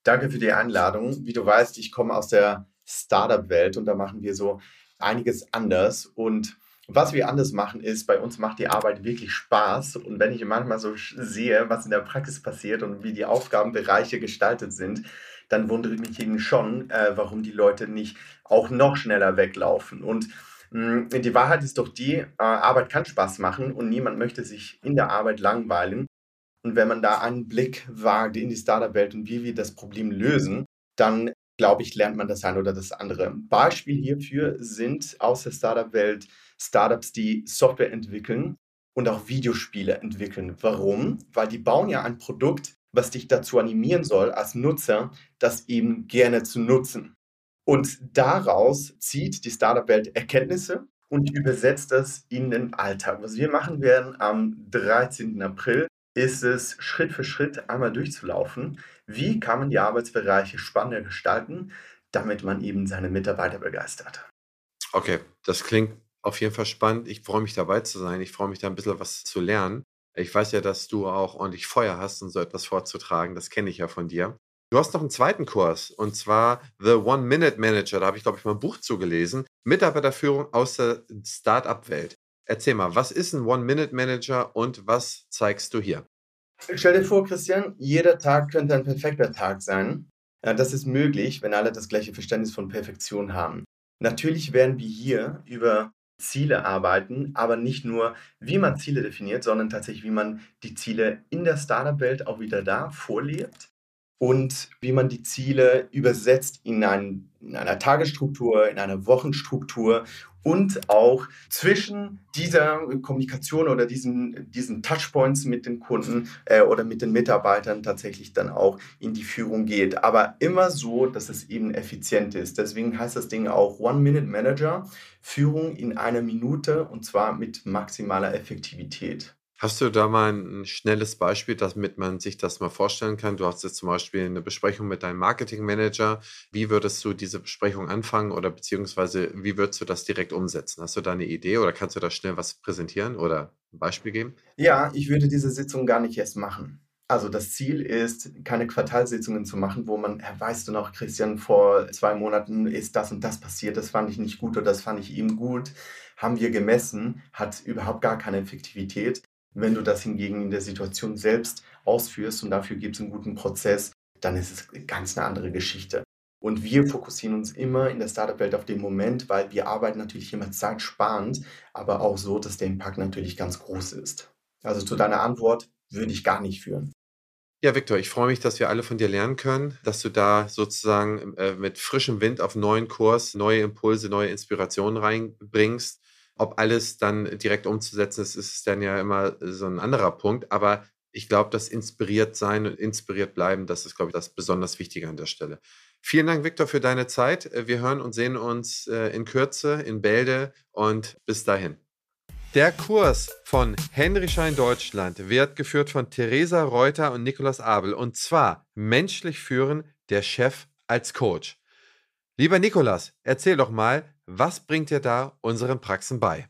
danke für die Einladung. Wie du weißt, ich komme aus der Startup-Welt und da machen wir so einiges anders. Und was wir anders machen, ist, bei uns macht die Arbeit wirklich Spaß. Und wenn ich manchmal so sehe, was in der Praxis passiert und wie die Aufgabenbereiche gestaltet sind, dann wundere ich mich eben schon, äh, warum die Leute nicht auch noch schneller weglaufen. Und mh, mm, die Wahrheit ist doch die, äh, Arbeit kann Spaß machen und niemand möchte sich in der Arbeit langweilen. Und wenn man da einen Blick wagt in die Startup-Welt und wie wir das Problem lösen, dann glaube ich, lernt man das eine oder das andere. Beispiel hierfür sind aus der Startup-Welt Startups, die Software entwickeln und auch Videospiele entwickeln. Warum? Weil die bauen ja ein Produkt, was dich dazu animieren soll, als Nutzer, das eben gerne zu nutzen. Und daraus zieht die Startup-Welt Erkenntnisse und übersetzt das in den Alltag. Was wir machen werden am 13. April, ist es Schritt für Schritt einmal durchzulaufen. Wie kann man die Arbeitsbereiche spannender gestalten, damit man eben seine Mitarbeiter begeistert? Okay, das klingt auf jeden Fall spannend. Ich freue mich dabei zu sein. Ich freue mich da ein bisschen was zu lernen. Ich weiß ja, dass du auch ordentlich Feuer hast, um so etwas vorzutragen. Das kenne ich ja von dir. Du hast noch einen zweiten Kurs und zwar The One-Minute-Manager. Da habe ich, glaube ich, mal ein Buch zugelesen. Mitarbeiterführung aus der Start-up-Welt. Erzähl mal, was ist ein One-Minute-Manager und was zeigst du hier? Stell dir vor, Christian, jeder Tag könnte ein perfekter Tag sein. Ja, das ist möglich, wenn alle das gleiche Verständnis von Perfektion haben. Natürlich werden wir hier über Ziele arbeiten, aber nicht nur, wie man Ziele definiert, sondern tatsächlich, wie man die Ziele in der Startup-Welt auch wieder da vorlebt und wie man die Ziele übersetzt in, ein, in einer Tagesstruktur, in einer Wochenstruktur und auch zwischen dieser Kommunikation oder diesen, diesen Touchpoints mit den Kunden äh, oder mit den Mitarbeitern tatsächlich dann auch in die Führung geht. Aber immer so, dass es eben effizient ist. Deswegen heißt das Ding auch One-Minute-Manager, Führung in einer Minute und zwar mit maximaler Effektivität. Hast du da mal ein schnelles Beispiel, damit man sich das mal vorstellen kann? Du hast jetzt zum Beispiel eine Besprechung mit deinem Marketingmanager. Wie würdest du diese Besprechung anfangen oder beziehungsweise wie würdest du das direkt umsetzen? Hast du da eine Idee oder kannst du da schnell was präsentieren oder ein Beispiel geben? Ja, ich würde diese Sitzung gar nicht erst machen. Also das Ziel ist, keine Quartalsitzungen zu machen, wo man, weißt du noch, Christian, vor zwei Monaten ist das und das passiert, das fand ich nicht gut oder das fand ich eben gut, haben wir gemessen, hat überhaupt gar keine Effektivität. Wenn du das hingegen in der Situation selbst ausführst und dafür gibt es einen guten Prozess, dann ist es ganz eine andere Geschichte. Und wir fokussieren uns immer in der Startup-Welt auf den Moment, weil wir arbeiten natürlich immer zeitsparend, aber auch so, dass der Impact natürlich ganz groß ist. Also zu deiner Antwort würde ich gar nicht führen. Ja, Viktor, ich freue mich, dass wir alle von dir lernen können, dass du da sozusagen äh, mit frischem Wind auf neuen Kurs neue Impulse, neue Inspirationen reinbringst ob alles dann direkt umzusetzen ist, ist dann ja immer so ein anderer Punkt. Aber ich glaube, das inspiriert sein und inspiriert bleiben, das ist, glaube ich, das besonders Wichtige an der Stelle. Vielen Dank, Viktor, für deine Zeit. Wir hören und sehen uns äh, in Kürze in Bälde und bis dahin. Der Kurs von Henry Schein Deutschland wird geführt von Theresa Reuter und Nikolaus Abel und zwar menschlich führen, der Chef als Coach. Lieber Nikolas, erzähl doch mal, was bringt ihr da unseren Praxen bei?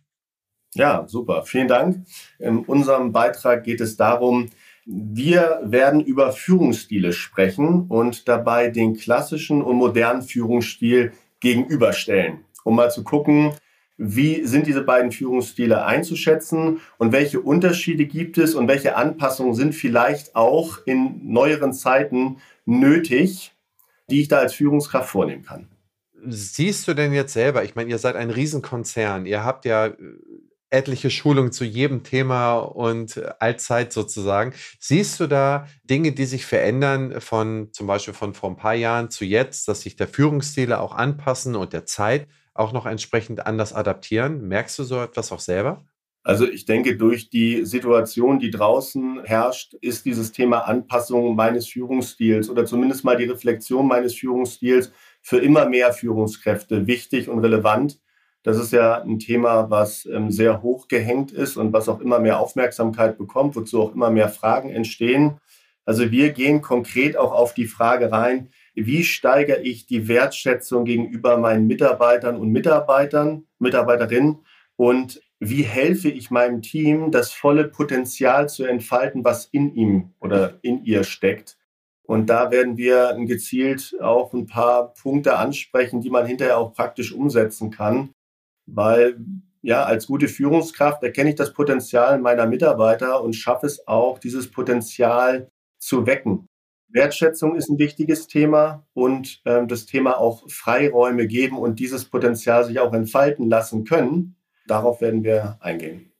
Ja, super. Vielen Dank. In unserem Beitrag geht es darum, wir werden über Führungsstile sprechen und dabei den klassischen und modernen Führungsstil gegenüberstellen, um mal zu gucken, wie sind diese beiden Führungsstile einzuschätzen und welche Unterschiede gibt es und welche Anpassungen sind vielleicht auch in neueren Zeiten nötig, die ich da als Führungskraft vornehmen kann siehst du denn jetzt selber, ich meine, ihr seid ein Riesenkonzern, ihr habt ja äh, etliche Schulungen zu jedem Thema und äh, allzeit sozusagen. Siehst du da Dinge, die sich verändern von zum Beispiel von vor ein paar Jahren zu jetzt, dass sich der Führungsstile auch anpassen und der Zeit auch noch entsprechend anders adaptieren? Merkst du so etwas auch selber? Also ich denke, durch die Situation, die draußen herrscht, ist dieses Thema Anpassung meines Führungsstils oder zumindest mal die Reflexion meines Führungsstils für immer mehr Führungskräfte wichtig und relevant. Das ist ja ein Thema, was ähm, sehr hoch gehängt ist und was auch immer mehr Aufmerksamkeit bekommt, wozu auch immer mehr Fragen entstehen. Also wir gehen konkret auch auf die Frage rein, wie steigere ich die Wertschätzung gegenüber meinen Mitarbeitern und Mitarbeitern, Mitarbeiterinnen und wie helfe ich meinem Team, das volle Potenzial zu entfalten, was in ihm oder in ihr steckt. Und da werden wir gezielt auch ein paar Punkte ansprechen, die man hinterher auch praktisch umsetzen kann. Weil ja, als gute Führungskraft erkenne ich das Potenzial meiner Mitarbeiter und schaffe es auch, dieses Potenzial zu wecken. Wertschätzung ist ein wichtiges Thema und ähm, das Thema auch Freiräume geben und dieses Potenzial sich auch entfalten lassen können. Darauf werden wir eingehen.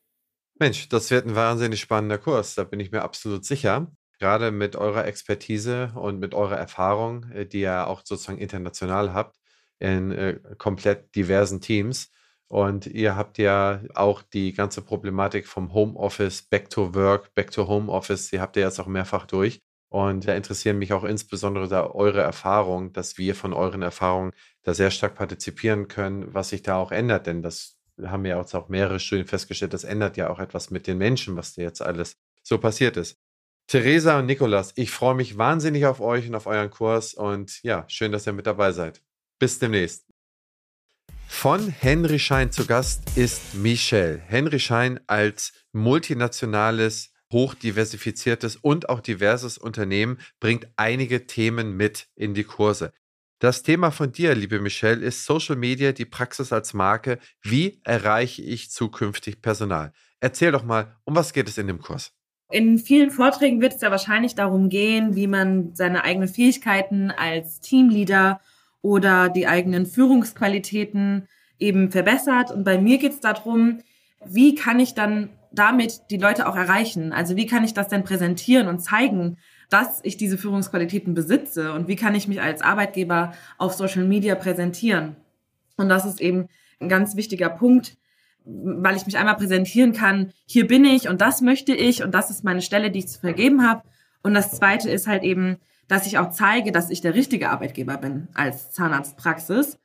Mensch, das wird ein wahnsinnig spannender Kurs, da bin ich mir absolut sicher gerade mit eurer Expertise und mit eurer Erfahrung, äh, die ihr auch sozusagen international habt, in äh, komplett diversen Teams. Und ihr habt ja auch die ganze Problematik vom Homeoffice, Back to Work, Back to Homeoffice, die habt ihr jetzt auch mehrfach durch. Und da interessieren mich auch insbesondere da eure Erfahrungen, dass wir von euren Erfahrungen da sehr stark partizipieren können, was sich da auch ändert. Denn das haben ja auch mehrere Studien festgestellt, das ändert ja auch etwas mit den Menschen, was da jetzt alles so passiert ist. Theresa und Nikolas, ich freue mich wahnsinnig auf euch und auf euren Kurs und ja, schön, dass ihr mit dabei seid. Bis demnächst. Von Henry Schein zu Gast ist Michelle. Henry Schein als multinationales, hochdiversifiziertes und auch diverses Unternehmen bringt einige Themen mit in die Kurse. Das Thema von dir, liebe Michelle, ist Social Media, die Praxis als Marke. Wie erreiche ich zukünftig Personal? Erzähl doch mal, um was geht es in dem Kurs? In vielen Vorträgen wird es ja wahrscheinlich darum gehen, wie man seine eigenen Fähigkeiten als Teamleader oder die eigenen Führungsqualitäten eben verbessert. Und bei mir geht es darum, wie kann ich dann damit die Leute auch erreichen? Also wie kann ich das denn präsentieren und zeigen, dass ich diese Führungsqualitäten besitze und wie kann ich mich als Arbeitgeber auf Social Media präsentieren? Und das ist eben ein ganz wichtiger Punkt, weil ich mich einmal präsentieren kann, hier bin ich und das möchte ich und das ist meine Stelle, die ich zu vergeben habe. Und das Zweite ist halt eben, dass ich auch zeige, dass ich der richtige Arbeitgeber bin als Zahnarztpraxis.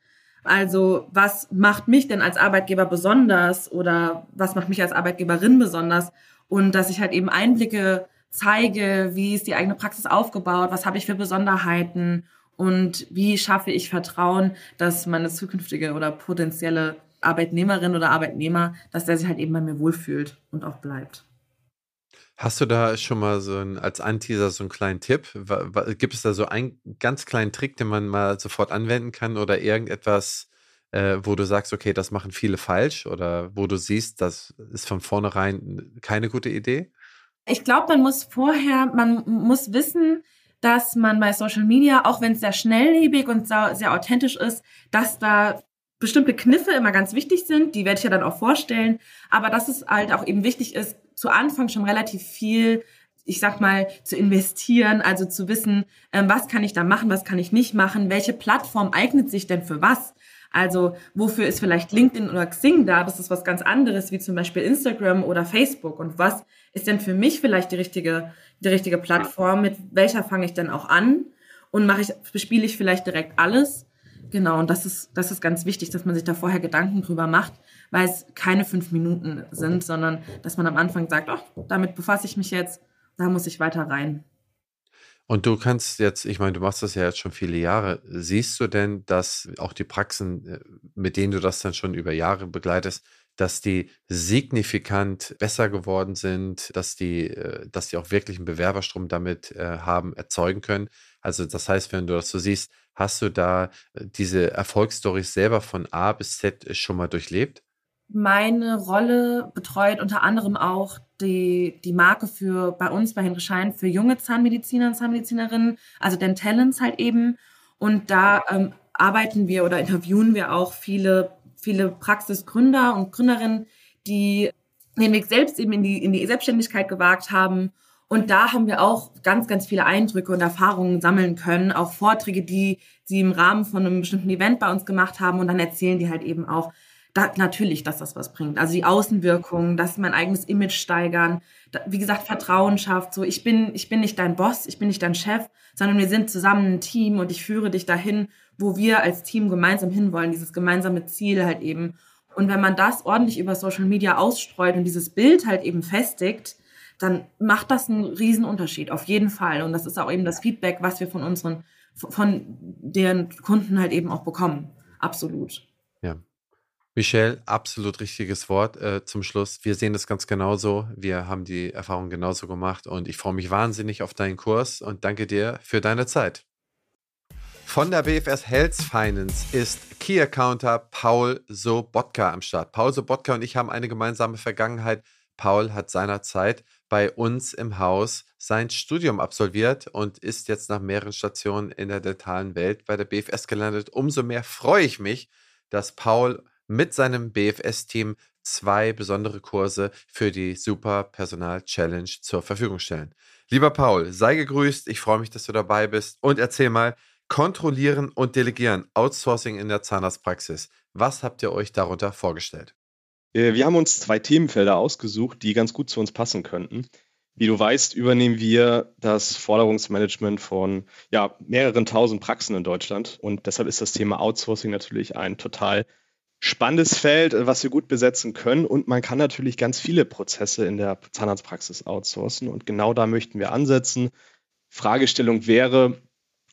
Also was macht mich denn als Arbeitgeber besonders oder was macht mich als Arbeitgeberin besonders? Und dass ich halt eben Einblicke zeige, wie ist die eigene Praxis aufgebaut, was habe ich für Besonderheiten und wie schaffe ich Vertrauen, dass meine zukünftige oder potenzielle Arbeitnehmerin oder Arbeitnehmer, dass der sich halt eben bei mir wohlfühlt und auch bleibt. Hast du da schon mal so ein, als Anteaser so einen kleinen Tipp? Gibt es da so einen ganz kleinen Trick, den man mal sofort anwenden kann oder irgendetwas, äh, wo du sagst, okay, das machen viele falsch oder wo du siehst, das ist von vornherein keine gute Idee? Ich glaube, man muss vorher, man muss wissen, dass man bei Social Media, auch wenn es sehr schnelllebig und sehr, sehr authentisch ist, dass da bestimmte Kniffe immer ganz wichtig sind, die werde ich ja dann auch vorstellen, aber dass es halt auch eben wichtig ist, zu Anfang schon relativ viel, ich sag mal, zu investieren, also zu wissen, ähm, was kann ich da machen, was kann ich nicht machen, welche Plattform eignet sich denn für was. Also wofür ist vielleicht LinkedIn oder Xing da? Das ist was ganz anderes wie zum Beispiel Instagram oder Facebook. Und was ist denn für mich vielleicht die richtige, die richtige Plattform? Mit welcher fange ich denn auch an? Und mache ich, bespiele ich vielleicht direkt alles? Genau, und das ist, das ist ganz wichtig, dass man sich da vorher Gedanken drüber macht, weil es keine fünf Minuten sind, sondern dass man am Anfang sagt, ach, damit befasse ich mich jetzt, da muss ich weiter rein. Und du kannst jetzt, ich meine, du machst das ja jetzt schon viele Jahre. Siehst du denn, dass auch die Praxen, äh, mit denen du das dann schon über Jahre begleitest, dass die signifikant besser geworden sind, dass die, äh, dass die auch wirklich einen Bewerberstrom damit äh, haben erzeugen können? Also das heißt, wenn du das so siehst, hast du da diese Erfolgsstories selber von A bis Z schon mal durchlebt? Meine Rolle betreut unter anderem auch die, die Marke für bei uns bei Henry Schein für junge Zahnmediziner und Zahnmedizinerinnen, also den Talents halt eben. Und da ähm, arbeiten wir oder interviewen wir auch viele, viele Praxisgründer und Gründerinnen, die den Weg selbst eben in die, in die Selbstständigkeit gewagt haben. Und da haben wir auch ganz, ganz viele Eindrücke und Erfahrungen sammeln können, auch Vorträge, die sie im Rahmen von einem bestimmten Event bei uns gemacht haben. Und dann erzählen die halt eben auch, da, natürlich, dass das was bringt. Also die Außenwirkung, dass mein eigenes Image steigern, wie gesagt, Vertrauen schafft. So, ich bin, ich bin nicht dein Boss, ich bin nicht dein Chef, sondern wir sind zusammen ein Team und ich führe dich dahin, wo wir als Team gemeinsam hinwollen, dieses gemeinsame Ziel halt eben. Und wenn man das ordentlich über Social Media ausstreut und dieses Bild halt eben festigt, dann macht das einen riesen Unterschied, auf jeden Fall. Und das ist auch eben das Feedback, was wir von unseren, von deren Kunden halt eben auch bekommen. Absolut. Ja, Michelle, absolut richtiges Wort äh, zum Schluss. Wir sehen das ganz genauso. Wir haben die Erfahrung genauso gemacht und ich freue mich wahnsinnig auf deinen Kurs und danke dir für deine Zeit. Von der BFS Health Finance ist Key Accounter Paul Sobotka am Start. Paul Sobotka und ich haben eine gemeinsame Vergangenheit. Paul hat seinerzeit bei uns im Haus sein Studium absolviert und ist jetzt nach mehreren Stationen in der dentalen Welt bei der BFS gelandet. Umso mehr freue ich mich, dass Paul mit seinem BFS-Team zwei besondere Kurse für die Super Personal Challenge zur Verfügung stellen. Lieber Paul, sei gegrüßt. Ich freue mich, dass du dabei bist. Und erzähl mal, kontrollieren und delegieren, Outsourcing in der Zahnarztpraxis. Was habt ihr euch darunter vorgestellt? Äh, wir haben uns zwei Themenfelder ausgesucht, die ganz gut zu uns passen könnten. Wie du weißt, übernehmen wir das Forderungsmanagement von ja, mehreren tausend Praxen in Deutschland. Und deshalb ist das Thema Outsourcing natürlich ein total spannendes Feld, was wir gut besetzen können. Und man kann natürlich ganz viele Prozesse in der Zahnarztpraxis outsourcen. Und genau da möchten wir ansetzen. Fragestellung wäre,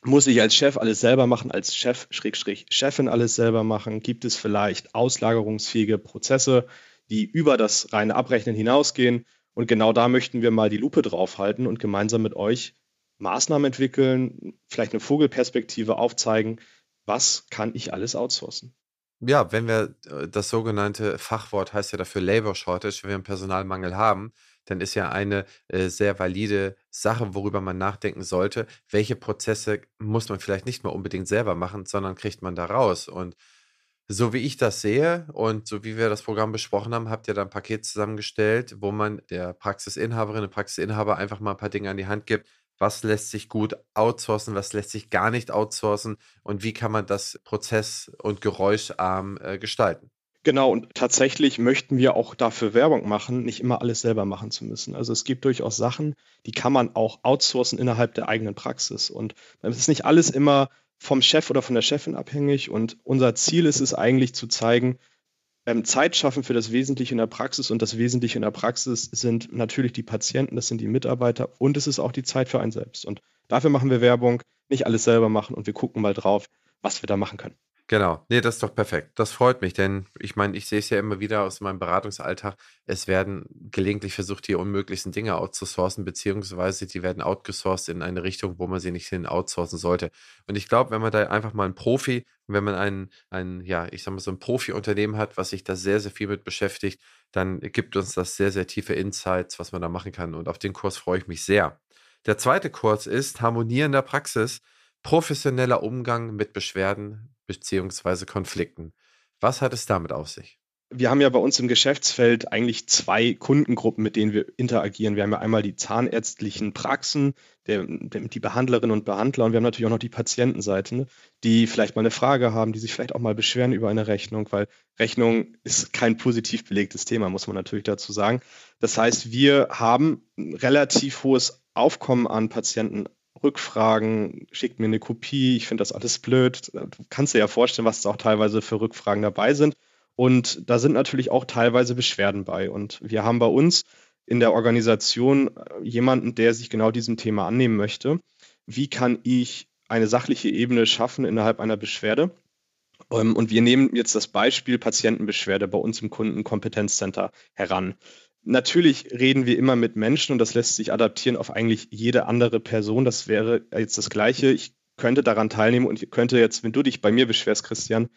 muss ich als Chef alles selber machen, als Chef, Schrägstrich, Chefin alles selber machen? Gibt es vielleicht auslagerungsfähige Prozesse, die über das reine Abrechnen hinausgehen? Und genau da möchten wir mal die Lupe draufhalten und gemeinsam mit euch Maßnahmen entwickeln, vielleicht eine Vogelperspektive aufzeigen, was kann ich alles outsourcen? Ja, wenn wir äh, das sogenannte Fachwort heißt ja dafür Labor Shortage, wenn wir einen Personalmangel haben, dann ist ja eine äh, sehr valide Sache, worüber man nachdenken sollte. Welche Prozesse muss man vielleicht nicht mehr unbedingt selber machen, sondern kriegt man da raus? Und so wie ich das sehe und so wie wir das Programm besprochen haben, habt ihr da ein Paket zusammengestellt, wo man der Praxisinhaberin und Praxisinhaber einfach mal ein paar Dinge an die Hand gibt. Was lässt sich gut outsourcen, was lässt sich gar nicht outsourcen und wie kann man das prozess- und geräuscharm äh, gestalten? Genau, und tatsächlich möchten wir auch dafür Werbung machen, nicht immer alles selber machen zu müssen. Also es gibt durchaus Sachen, die kann man auch outsourcen innerhalb der eigenen Praxis. Und es ist nicht alles immer vom Chef oder von der Chefin abhängig. Und unser Ziel ist es eigentlich zu zeigen, ähm, Zeit schaffen für das Wesentliche in der Praxis. Und das Wesentliche in der Praxis sind natürlich die Patienten, das sind die Mitarbeiter und es ist auch die Zeit für einen selbst. Und dafür machen wir Werbung, nicht alles selber machen und wir gucken mal drauf, was wir da machen können. Genau, nee, das ist doch perfekt. Das freut mich, denn ich meine, ich sehe es ja immer wieder aus meinem Beratungsalltag. Es werden gelegentlich versucht, die unmöglichsten Dinge outzusourcen, beziehungsweise die werden outgesourced in eine Richtung, wo man sie nicht hin outsourcen sollte. Und ich glaube, wenn man da einfach mal einen Profi, wenn man einen, einen, ja, ich sag mal, so ein Profi-Unternehmen hat, was sich da sehr, sehr viel mit beschäftigt, dann gibt uns das sehr, sehr tiefe Insights, was man da machen kann. Und auf den Kurs freue ich mich sehr. Der zweite Kurs ist Harmonierender Praxis professioneller Umgang mit Beschwerden bzw. Konflikten. Was hat es damit auf sich? Wir haben ja bei uns im Geschäftsfeld eigentlich zwei Kundengruppen, mit denen wir interagieren. Wir haben ja einmal die zahnärztlichen Praxen, der, die Behandlerinnen und Behandler und wir haben natürlich auch noch die Patientenseite, ne, die vielleicht mal eine Frage haben, die sich vielleicht auch mal beschweren über eine Rechnung, weil Rechnung ist kein positiv belegtes Thema, muss man natürlich dazu sagen. Das heißt, wir haben ein relativ hohes Aufkommen an Patienten Rückfragen, schickt mir eine Kopie, ich finde das alles blöd. Du kannst dir ja vorstellen, was da auch teilweise für Rückfragen dabei sind. Und da sind natürlich auch teilweise Beschwerden bei. Und wir haben bei uns in der Organisation äh, jemanden, der sich genau diesem Thema annehmen möchte. Wie kann ich eine sachliche Ebene schaffen innerhalb einer Beschwerde? Ähm, und wir nehmen jetzt das Beispiel Patientenbeschwerde bei uns im Kundenkompetenzcenter heran. Natürlich reden wir immer mit Menschen und das lässt sich adaptieren auf eigentlich jede andere Person. Das wäre jetzt das Gleiche. Ich könnte daran teilnehmen und könnte jetzt, wenn du dich bei mir beschwerst, Christian,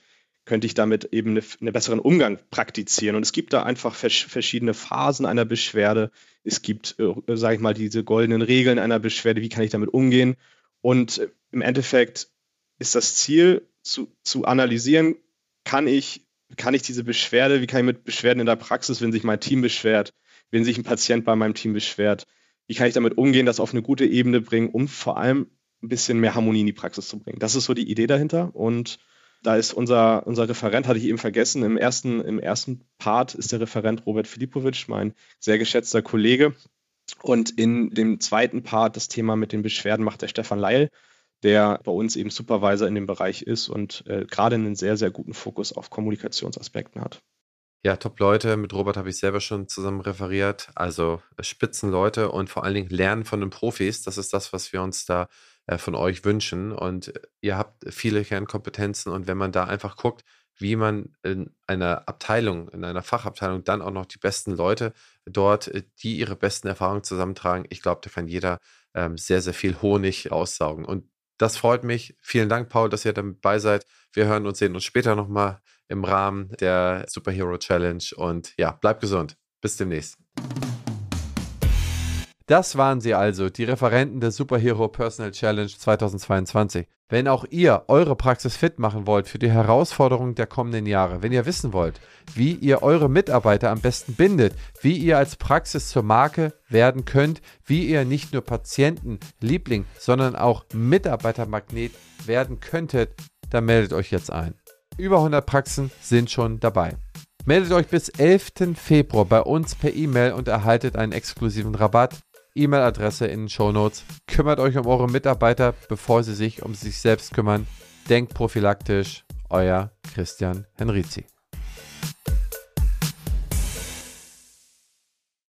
könnte ich damit eben eine, einen besseren Umgang praktizieren. Und es gibt da einfach verschiedene Phasen einer Beschwerde. Es gibt, äh, sage ich mal, diese goldenen Regeln einer Beschwerde. Wie kann ich damit umgehen? Und äh, im Endeffekt ist das Ziel zu, zu analysieren, kann ich kann ich diese Beschwerde, wie kann ich mit Beschwerden in der Praxis, wenn sich mein Team beschwert, wenn sich ein Patient bei meinem Team beschwert, wie kann ich damit umgehen, das auf eine gute Ebene bringen, um vor allem ein bisschen mehr Harmonie in die Praxis zu bringen. Das ist so die Idee dahinter. Und da ist unser, unser Referent, hatte ich eben vergessen, im ersten, im ersten Part ist der Referent Robert Filipovic, mein sehr geschätzter Kollege. Und in dem zweiten Part, das Thema mit den Beschwerden, macht der Stefan Leil der bei uns eben Supervisor in dem Bereich ist und äh, gerade einen sehr, sehr guten Fokus auf Kommunikationsaspekten hat. Ja, top Leute. Mit Robert habe ich selber schon zusammen referiert. Also Spitzenleute und vor allen Dingen lernen von den Profis. Das ist das, was wir uns da äh, von euch wünschen. Und ihr habt viele Kernkompetenzen. Und wenn man da einfach guckt, wie man in einer Abteilung, in einer Fachabteilung dann auch noch die besten Leute dort, äh, die ihre besten Erfahrungen zusammentragen, ich glaube, da kann jeder ähm, sehr, sehr viel Honig aussaugen. Und das freut mich. Vielen Dank, Paul, dass ihr dabei seid. Wir hören und sehen uns später nochmal im Rahmen der Superhero Challenge. Und ja, bleibt gesund. Bis demnächst. Das waren sie also, die Referenten der Superhero Personal Challenge 2022. Wenn auch ihr eure Praxis fit machen wollt für die Herausforderungen der kommenden Jahre, wenn ihr wissen wollt, wie ihr eure Mitarbeiter am besten bindet, wie ihr als Praxis zur Marke werden könnt, wie ihr nicht nur Patientenliebling, sondern auch Mitarbeitermagnet werden könntet, dann meldet euch jetzt ein. Über 100 Praxen sind schon dabei. Meldet euch bis 11. Februar bei uns per E-Mail und erhaltet einen exklusiven Rabatt. E-Mail-Adresse in den Show Notes. Kümmert euch um eure Mitarbeiter, bevor sie sich um sich selbst kümmern. Denkt prophylaktisch, euer Christian Henrizi.